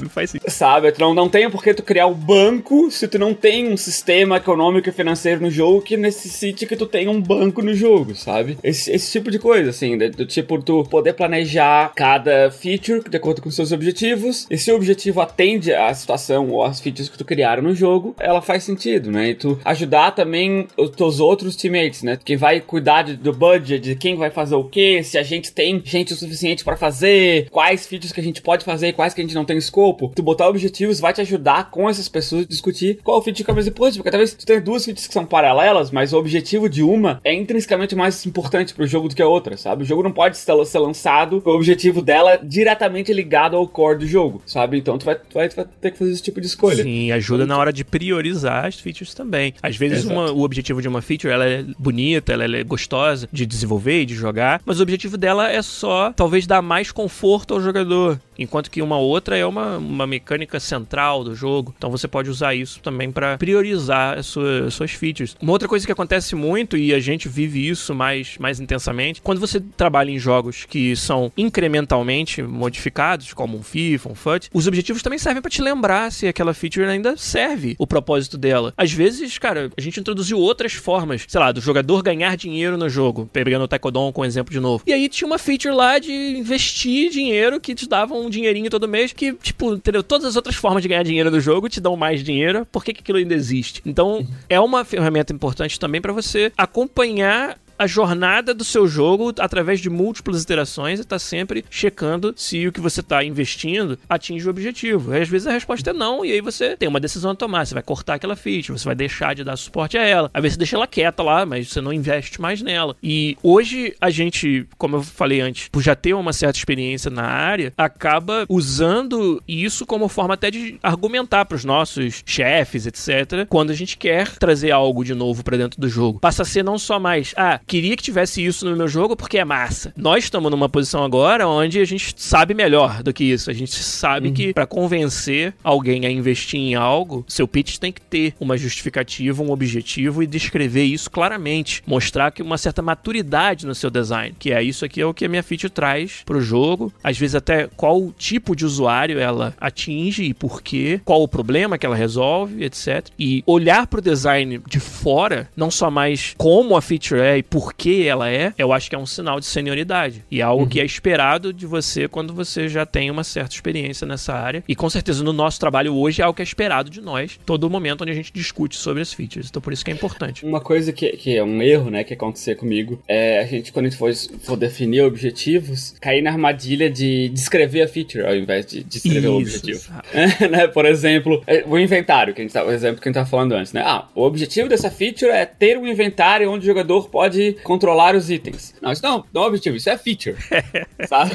não faz [LAUGHS] sentido. Sabe? Tu não, não tem porque tu criar um banco se tu não tem um sistema econômico e financeiro no jogo que necessite que tu tenha um banco no jogo, sabe? Esse, esse tipo de coisa, assim, do tipo tu poder planejar cada feature de acordo com seus objetivos, e se o objetivo atende à situação ou às features que tu criaram no jogo, ela faz sentido, né? E tu ajudar também os teus outros teammates, né? Quem vai cuidar de, do budget, de quem vai fazer o que, se a gente tem gente o suficiente para fazer, quais features que a gente pode fazer e quais que a gente não tem escopo. Tu botar objetivos vai te ajudar com essas pessoas a discutir qual feature que é mais importante, porque talvez tu tenha duas features que são paralelas, mas o objetivo de uma é intrinsecamente mais importante pro jogo do que a outra, sabe? O jogo não pode ser lançado com o objetivo dela diretamente ligado ao core do jogo, sabe? Então tu vai, tu vai, tu vai ter que fazer esse tipo de escolha. Sim, ajuda na hora de priorizar as features também. Às vezes uma, o objetivo de uma feature ela é bonita, ela é gostosa de desenvolver e de jogar, mas o objetivo dela é só talvez dar mais conforto ao jogador. Enquanto que uma outra é uma, uma mecânica central do jogo. Então você pode usar isso também para priorizar as suas, as suas features. Uma outra coisa que acontece muito, e a gente vive isso mais, mais intensamente, quando você trabalha em jogos que são incrementalmente modificados, como um FIFA, um FUT, os objetivos também servem para te lembrar se aquela feature ainda serve o propósito dela. Às vezes, cara, a gente introduziu outras formas, sei lá, do jogador ganhar dinheiro no jogo, pegando o Taekwondo com exemplo de novo. E aí tinha uma feature lá de investir dinheiro que te dava um dinheirinho todo mês, que, tipo, entendeu? Todas as outras formas de ganhar dinheiro do jogo te dão mais dinheiro, por que, que aquilo ainda existe? Então, é uma ferramenta importante também para você acompanhar a jornada do seu jogo através de múltiplas iterações e tá sempre checando se o que você tá investindo atinge o objetivo. E às vezes a resposta é não, e aí você tem uma decisão a tomar. Você vai cortar aquela feature, você vai deixar de dar suporte a ela. Às vezes você deixa ela quieta lá, mas você não investe mais nela. E hoje a gente, como eu falei antes, por já ter uma certa experiência na área, acaba usando isso como forma até de argumentar para os nossos chefes, etc., quando a gente quer trazer algo de novo para dentro do jogo. Passa a ser não só mais, ah, queria que tivesse isso no meu jogo porque é massa. Nós estamos numa posição agora onde a gente sabe melhor do que isso. A gente sabe uhum. que para convencer alguém a investir em algo, seu pitch tem que ter uma justificativa, um objetivo e descrever isso claramente. Mostrar que uma certa maturidade no seu design. Que é isso aqui é o que a minha feature traz pro jogo. Às vezes até qual tipo de usuário ela atinge e por quê. Qual o problema que ela resolve, etc. E olhar pro design de fora, não só mais como a feature é e por que ela é, eu acho que é um sinal de senioridade. E é algo uhum. que é esperado de você quando você já tem uma certa experiência nessa área. E com certeza no nosso trabalho hoje é algo que é esperado de nós, todo momento onde a gente discute sobre as features. Então por isso que é importante. Uma coisa que, que é um erro, né, que acontecer comigo, é a gente, quando a gente for, for definir objetivos, cair na armadilha de descrever a feature ao invés de descrever o objetivo. [LAUGHS] né? Por exemplo, é, o inventário, que a gente tá, o exemplo que a gente tá falando antes, né? Ah, o objetivo dessa feature é ter um inventário onde o jogador pode controlar os itens. Não, isso não, não é objetivo, isso é feature. [LAUGHS] sabe?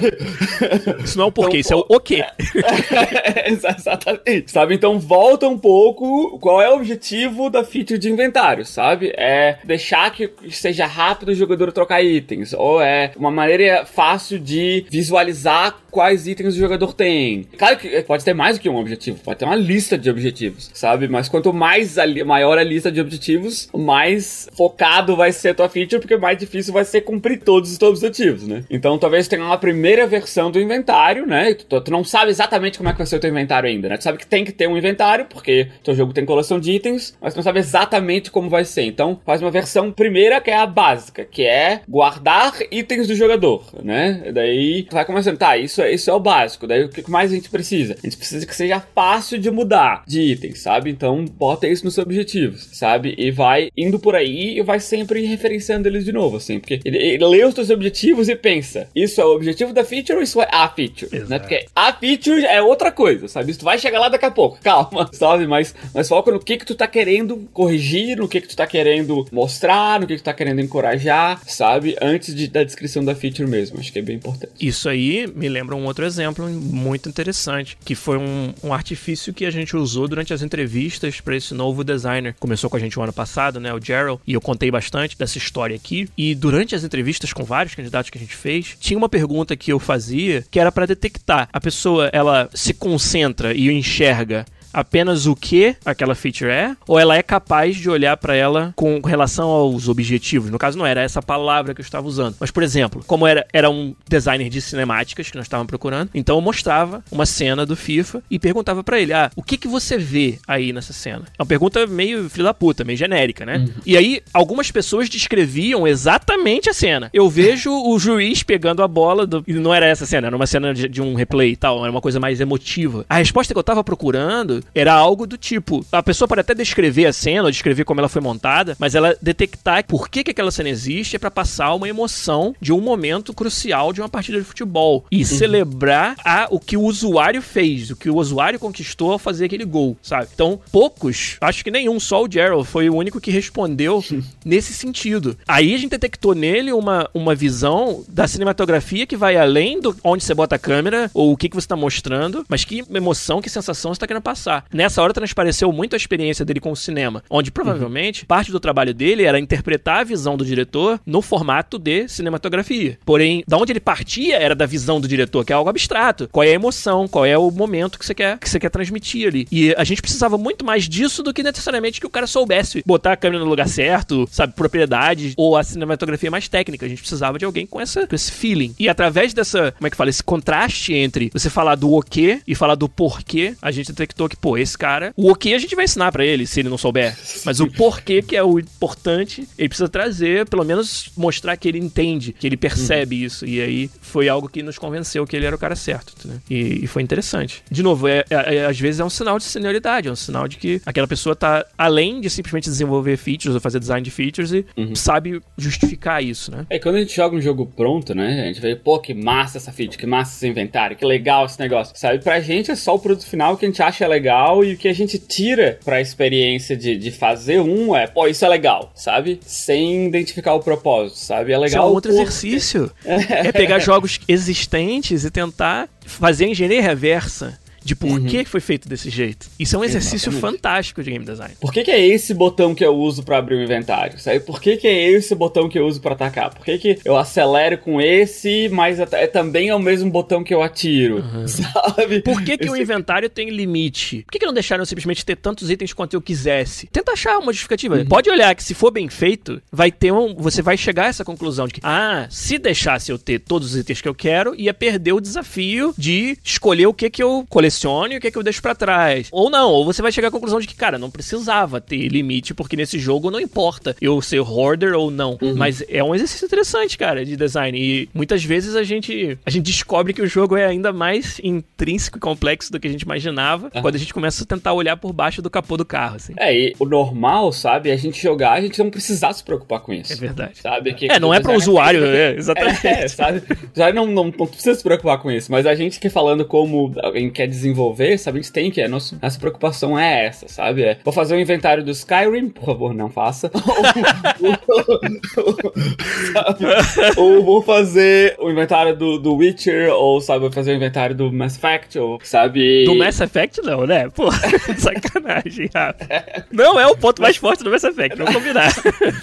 Isso não é o porquê, então, isso é o quê. É, [LAUGHS] exatamente. Sabe? Então volta um pouco qual é o objetivo da feature de inventário, sabe? É deixar que seja rápido o jogador trocar itens, ou é uma maneira fácil de visualizar quais itens o jogador tem. Claro que pode ter mais do que um objetivo, pode ter uma lista de objetivos, sabe? Mas quanto mais a, maior a lista de objetivos, mais focado vai ser a tua feature, porque mais difícil vai ser cumprir todos os teus objetivos, né? Então talvez tenha uma primeira versão do inventário, né? Tu, tu, não sabe exatamente como é que vai ser o teu inventário ainda, né? Tu sabe que tem que ter um inventário, porque teu jogo tem coleção de itens, mas tu não sabe exatamente como vai ser. Então faz uma versão primeira que é a básica, que é guardar itens do jogador, né? Daí tu vai começando, tá, isso, isso é o básico. Daí o que mais a gente precisa? A gente precisa que seja fácil de mudar de itens, sabe? Então bota isso nos seus objetivos, sabe? E vai indo por aí e vai sempre referenciando eles de novo, assim. Porque ele, ele lê os teus objetivos e pensa: isso é o objetivo da feature ou isso é a feature? Né? Porque a feature é outra coisa, sabe? Isso tu vai chegar lá daqui a pouco, calma, [LAUGHS] sabe? Mas, mas foca no que que tu tá querendo corrigir, no que que tu tá querendo mostrar, no que que tu tá querendo encorajar, sabe? Antes de, da descrição da feature mesmo. Acho que é bem importante. Isso aí me lembra um outro exemplo muito interessante, que foi um, um artifício que a gente usou durante as entrevistas para esse novo designer. Começou com a gente o ano passado, né? O Gerald, e eu contei bastante dessa história aqui. E durante as entrevistas com vários candidatos que a gente fez, tinha uma pergunta que eu fazia que era para detectar a pessoa, ela se concentra e enxerga apenas o que aquela feature é, ou ela é capaz de olhar para ela com relação aos objetivos. No caso, não era essa palavra que eu estava usando. Mas, por exemplo, como era, era um designer de cinemáticas que nós estávamos procurando, então eu mostrava uma cena do FIFA e perguntava para ele: ah, o que, que você vê aí nessa cena? É uma pergunta meio filho da puta, meio genérica, né? Uhum. E aí, algumas pessoas descreviam exatamente a cena. Eu vejo o juiz pegando a bola, do... e não era essa cena, era uma cena de, de um replay e tal, era uma coisa mais emotiva. A resposta que eu tava procurando era algo do tipo: a pessoa pode até descrever a cena, ou descrever como ela foi montada, mas ela detectar por que, que aquela cena existe é para passar uma emoção de um momento crucial de uma partida de futebol e uhum. celebrar a, o que o usuário fez, o que o usuário conquistou ao fazer aquele gol, sabe? Então, poucos, acho que nenhum, só o Gerald foi o único que respondeu [LAUGHS] nesse sentido. Aí a gente detectou nele uma, uma visão da cinematografia que vai além do onde você bota a câmera ou o que, que você está mostrando, mas que emoção, que sensação você está querendo passar. Nessa hora transpareceu muito a experiência dele com o cinema, onde provavelmente uhum. parte do trabalho dele era interpretar a visão do diretor no formato de cinematografia. Porém, da onde ele partia era da visão do diretor, que é algo abstrato. Qual é a emoção, qual é o momento que você quer, que você quer transmitir ali. E a gente precisava muito mais disso do que necessariamente que o cara soubesse botar a câmera no lugar certo, sabe, propriedade ou a cinematografia mais técnica. A gente precisava de alguém com, essa, com esse feeling. E através dessa, como é que fala, esse contraste entre você falar do o quê e falar do porquê, a gente detectou que, pô, esse cara, o o que a gente vai ensinar para ele se ele não souber. Mas o porquê que é o importante, ele precisa trazer, pelo menos mostrar que ele entende, que ele percebe uhum. isso. E aí foi algo que nos convenceu que ele era o cara certo. Né? E, e, foi interessante. De novo, é, é, é, às vezes é um sinal de senioridade, é um sinal de que aquela pessoa tá além de simplesmente desenvolver features ou fazer design de features e uhum. sabe justificar isso, né? É quando a gente joga um jogo pronto, né? A gente vê, pô, que massa essa feature, que massa esse inventário, que legal esse negócio. Sabe? Pra gente é só o produto final que a gente acha legal e o que a gente tira pra experiência de, de fazer um é, pô, isso é legal, sabe? Sem identificar o propósito, sabe? É legal. Isso é um outro por... exercício. [LAUGHS] é pegar jogos existentes e tentar fazer a engenharia reversa de por uhum. que foi feito desse jeito. Isso é um exercício Exatamente. fantástico de game design. Por que, que, é esse botão que eu uso para abrir o inventário? Sabe? Por que, que é esse botão que eu uso para atacar? Por que, que eu acelero com esse, mas é também é o mesmo botão que eu atiro? Uhum. [LAUGHS] Sabe? Por que, que o inventário tem limite? Por que, que não deixaram simplesmente ter tantos itens quanto eu quisesse? Tenta achar uma justificativa. Uhum. Pode olhar que se for bem feito, vai ter um. Você vai chegar a essa conclusão de que, ah, se deixasse eu ter todos os itens que eu quero, ia perder o desafio de escolher o que, que eu coleciono selecione o que, é que eu deixo para trás. Ou não, ou você vai chegar à conclusão de que, cara, não precisava ter limite, porque nesse jogo não importa eu ser hoarder ou não. Uhum. Mas é um exercício interessante, cara, de design. E muitas vezes a gente, a gente descobre que o jogo é ainda mais intrínseco e complexo do que a gente imaginava uhum. quando a gente começa a tentar olhar por baixo do capô do carro, assim. É, e o normal, sabe, é a gente jogar, a gente não precisar se preocupar com isso. É verdade. Sabe? Que, é, não é para o usuário, é, exatamente. [LAUGHS] É, sabe? Já não, não, não precisa se preocupar com isso, mas a gente que falando como alguém quer desenvolver, sabe? A gente tem que, é, nosso, nossa preocupação é essa, sabe? É, vou fazer um inventário do Skyrim, por favor, não faça. [LAUGHS] ou vou fazer o inventário do, do Witcher, ou, sabe, vou fazer o inventário do Mass Effect, ou, sabe... Do Mass Effect não, né? Pô, [LAUGHS] sacanagem, Rafa. Não é o ponto mais forte do Mass Effect, vamos combinar.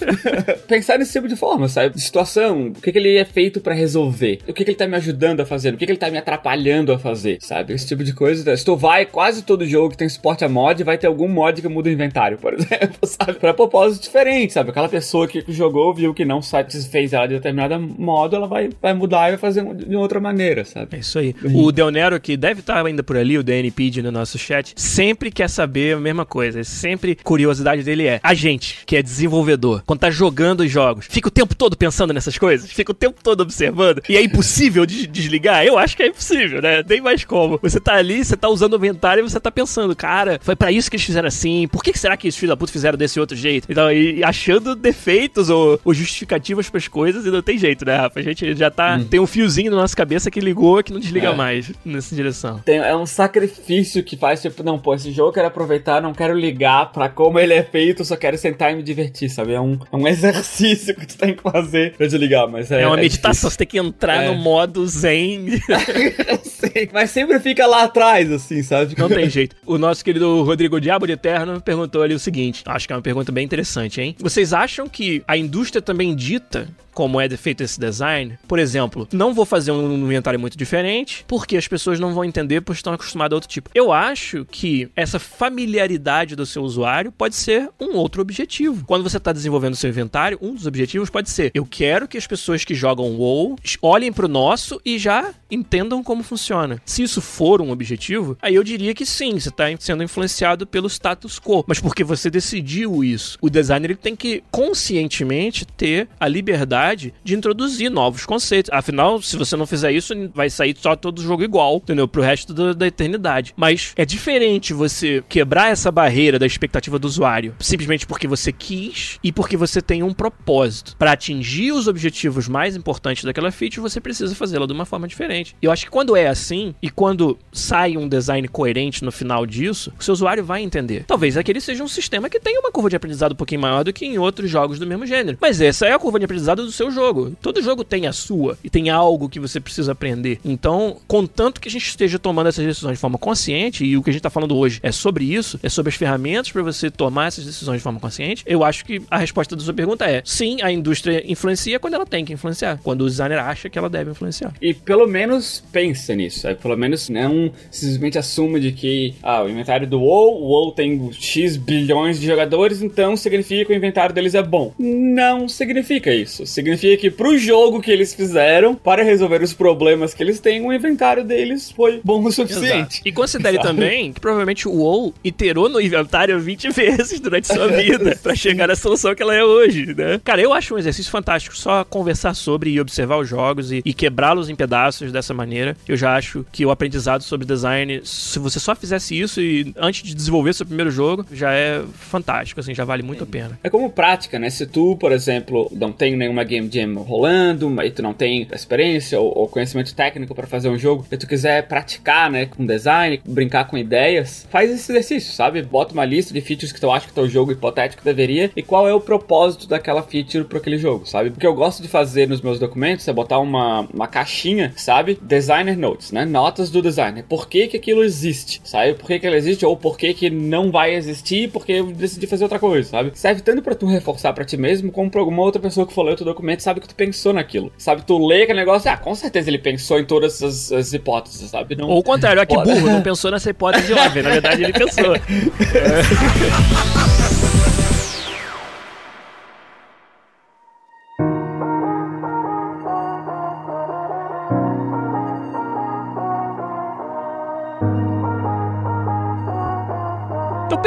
[LAUGHS] Pensar nesse tipo de forma, sabe? Situação, o que, que ele é feito para resolver? O que, que ele tá me ajudando a fazer? O que, que ele tá me atrapalhando a fazer, sabe? Esse tipo de coisa. Se tu vai, quase todo jogo que tem suporte a mod vai ter algum mod que muda o inventário, por [LAUGHS] exemplo, sabe? Pra propósito diferente, sabe? Aquela pessoa que jogou, viu que não satisfez ela de determinada modo, ela vai, vai mudar e vai fazer de outra maneira, sabe? É isso aí. Uhum. O Del Nero, que deve estar ainda por ali, o DNP no nosso chat, sempre quer saber a mesma coisa. Sempre curiosidade dele é a gente, que é desenvolvedor, quando tá jogando os jogos, fica o tempo todo pensando nessas coisas, fica o tempo todo observando, e é impossível de desligar? Eu acho que é impossível, né? Nem mais como. Você tá ali, você tá usando o inventário e você tá pensando, cara, foi para isso que eles fizeram assim, por que será que os filhos da puta fizeram desse outro jeito? Então, e, achando defeitos ou, ou justificativas pras coisas e não tem jeito, né, Rafa? A gente já tá. Hum. Tem um fiozinho na nossa cabeça que ligou que não desliga é. mais nessa direção. Tem, é um sacrifício que faz, tipo, não, pô, esse jogo eu quero aproveitar, não quero ligar pra como ele é feito, só quero sentar e me divertir, sabe? É um, é um [LAUGHS] exercício que tu tem que fazer pra desligar, mas é. É uma é meditação, difícil. você tem que entrar é. no modo zen. [LAUGHS] Sim, mas sempre fica lá atrás assim, sabe? Não tem jeito. O nosso querido Rodrigo Diabo de Eterno perguntou ali o seguinte: acho que é uma pergunta bem interessante, hein? Vocês acham que a indústria também dita como é feito esse design. Por exemplo, não vou fazer um inventário muito diferente, porque as pessoas não vão entender porque estão acostumadas a outro tipo. Eu acho que essa familiaridade do seu usuário pode ser um outro objetivo. Quando você está desenvolvendo seu inventário, um dos objetivos pode ser: eu quero que as pessoas que jogam WoW olhem para o nosso e já entendam como funciona. Se isso for um objetivo, aí eu diria que sim, você está sendo influenciado pelo status quo, mas porque você decidiu isso. O designer tem que conscientemente ter a liberdade de introduzir novos conceitos. Afinal, se você não fizer isso, vai sair só todo jogo igual, entendeu? Pro resto do, da eternidade. Mas é diferente você quebrar essa barreira da expectativa do usuário simplesmente porque você quis e porque você tem um propósito. Para atingir os objetivos mais importantes daquela feature, você precisa fazê-la de uma forma diferente. Eu acho que quando é assim e quando sai um design coerente no final disso, o seu usuário vai entender. Talvez aquele seja um sistema que tenha uma curva de aprendizado um pouquinho maior do que em outros jogos do mesmo gênero. Mas essa é a curva de aprendizado do seu jogo. Todo jogo tem a sua e tem algo que você precisa aprender. Então, contanto que a gente esteja tomando essas decisões de forma consciente, e o que a gente está falando hoje é sobre isso, é sobre as ferramentas para você tomar essas decisões de forma consciente, eu acho que a resposta da sua pergunta é: sim, a indústria influencia quando ela tem que influenciar, quando o designer acha que ela deve influenciar. E pelo menos pensa nisso, é, pelo menos não simplesmente assume de que ah, o inventário do WoW, o WoW tem X bilhões de jogadores, então significa que o inventário deles é bom. Não significa isso significa que pro jogo que eles fizeram, para resolver os problemas que eles têm, o inventário deles foi bom o suficiente. Exato. E considere [LAUGHS] também que provavelmente o WoW iterou no inventário 20 vezes durante sua [LAUGHS] vida para chegar à solução que ela é hoje, né? Cara, eu acho um exercício fantástico só conversar sobre e observar os jogos e, e quebrá-los em pedaços dessa maneira. Eu já acho que o aprendizado sobre design, se você só fizesse isso e antes de desenvolver seu primeiro jogo, já é fantástico, assim, já vale muito a pena. É como prática, né? Se tu, por exemplo, não tem nenhuma game jam rolando, mas tu não tem experiência ou, ou conhecimento técnico para fazer um jogo, e tu quiser praticar, né, com design, brincar com ideias, faz esse exercício, sabe? Bota uma lista de features que tu acha que teu jogo hipotético deveria e qual é o propósito daquela feature para aquele jogo, sabe? Porque eu gosto de fazer nos meus documentos é botar uma, uma caixinha, sabe? Designer notes, né? Notas do designer. Por que que aquilo existe, sabe? Por que que ele existe ou por que que não vai existir porque eu decidi fazer outra coisa, sabe? Serve tanto para tu reforçar para ti mesmo como para alguma outra pessoa que for ler o teu documento sabe que tu pensou naquilo. Sabe, tu lê aquele negócio, ah, com certeza ele pensou em todas as, as hipóteses, sabe? Não, Ou o contrário, é que burro, não pensou nessa hipótese óbvia. Na verdade, ele pensou. [LAUGHS]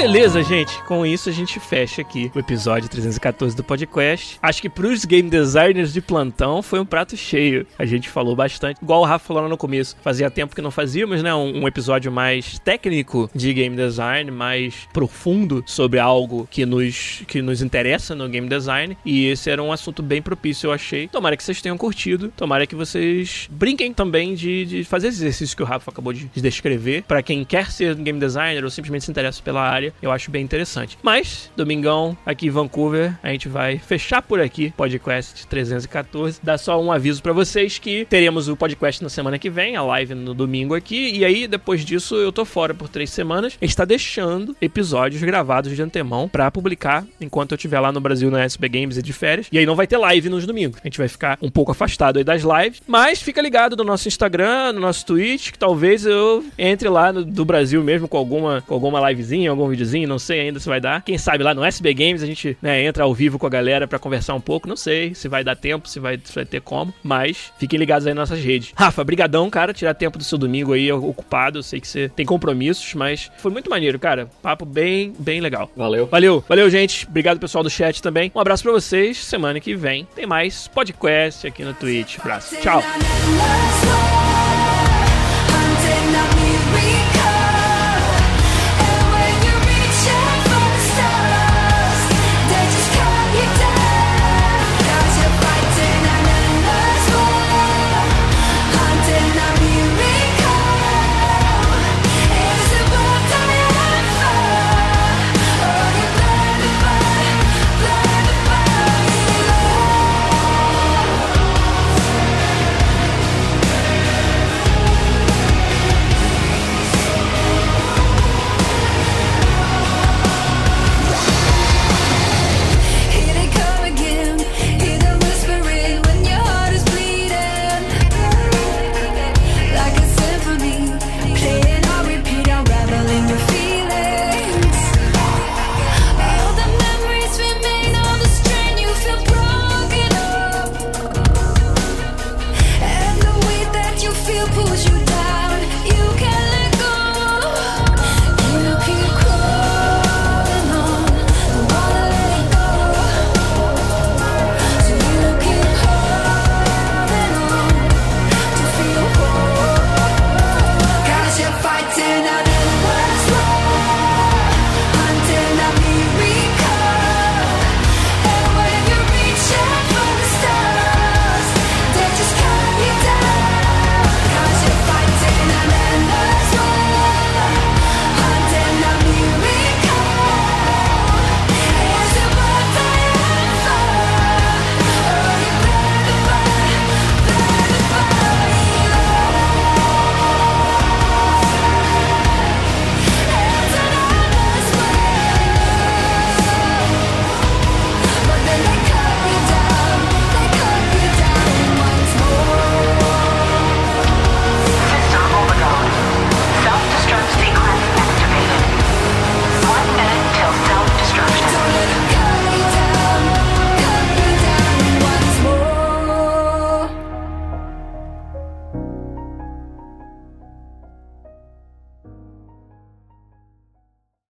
beleza, gente. Com isso a gente fecha aqui o episódio 314 do podcast. Acho que pros game designers de plantão foi um prato cheio. A gente falou bastante. Igual o Rafa falou no começo. Fazia tempo que não fazíamos, né? Um, episódio mais técnico de game design, mais profundo sobre algo que nos, que nos interessa no game design. E esse era um assunto bem propício, eu achei. Tomara que vocês tenham curtido. Tomara que vocês brinquem também de, de fazer esse exercício que o Rafa acabou de descrever. para quem quer ser game designer ou simplesmente se interessa pela área eu acho bem interessante. Mas, domingão, aqui em Vancouver, a gente vai fechar por aqui podcast 314. Dá só um aviso para vocês que teremos o podcast na semana que vem, a live no domingo aqui. E aí, depois disso, eu tô fora por três semanas. A gente tá deixando episódios gravados de antemão para publicar enquanto eu estiver lá no Brasil na SB Games e de férias. E aí não vai ter live nos domingos. A gente vai ficar um pouco afastado aí das lives. Mas fica ligado no nosso Instagram, no nosso Twitch, que talvez eu entre lá no, do Brasil mesmo com alguma, com alguma livezinha, algum vídeo videozinho, não sei ainda se vai dar. Quem sabe lá no SB Games a gente né, entra ao vivo com a galera para conversar um pouco. Não sei se vai dar tempo, se vai, se vai ter como, mas fiquem ligados aí nas nossas redes. Rafa, brigadão, cara, tirar tempo do seu domingo aí ocupado. Eu sei que você tem compromissos, mas foi muito maneiro, cara. Papo bem, bem legal. Valeu. Valeu, valeu, gente. Obrigado pessoal do chat também. Um abraço para vocês. Semana que vem tem mais podcast aqui no Twitch. Abraço. Tchau.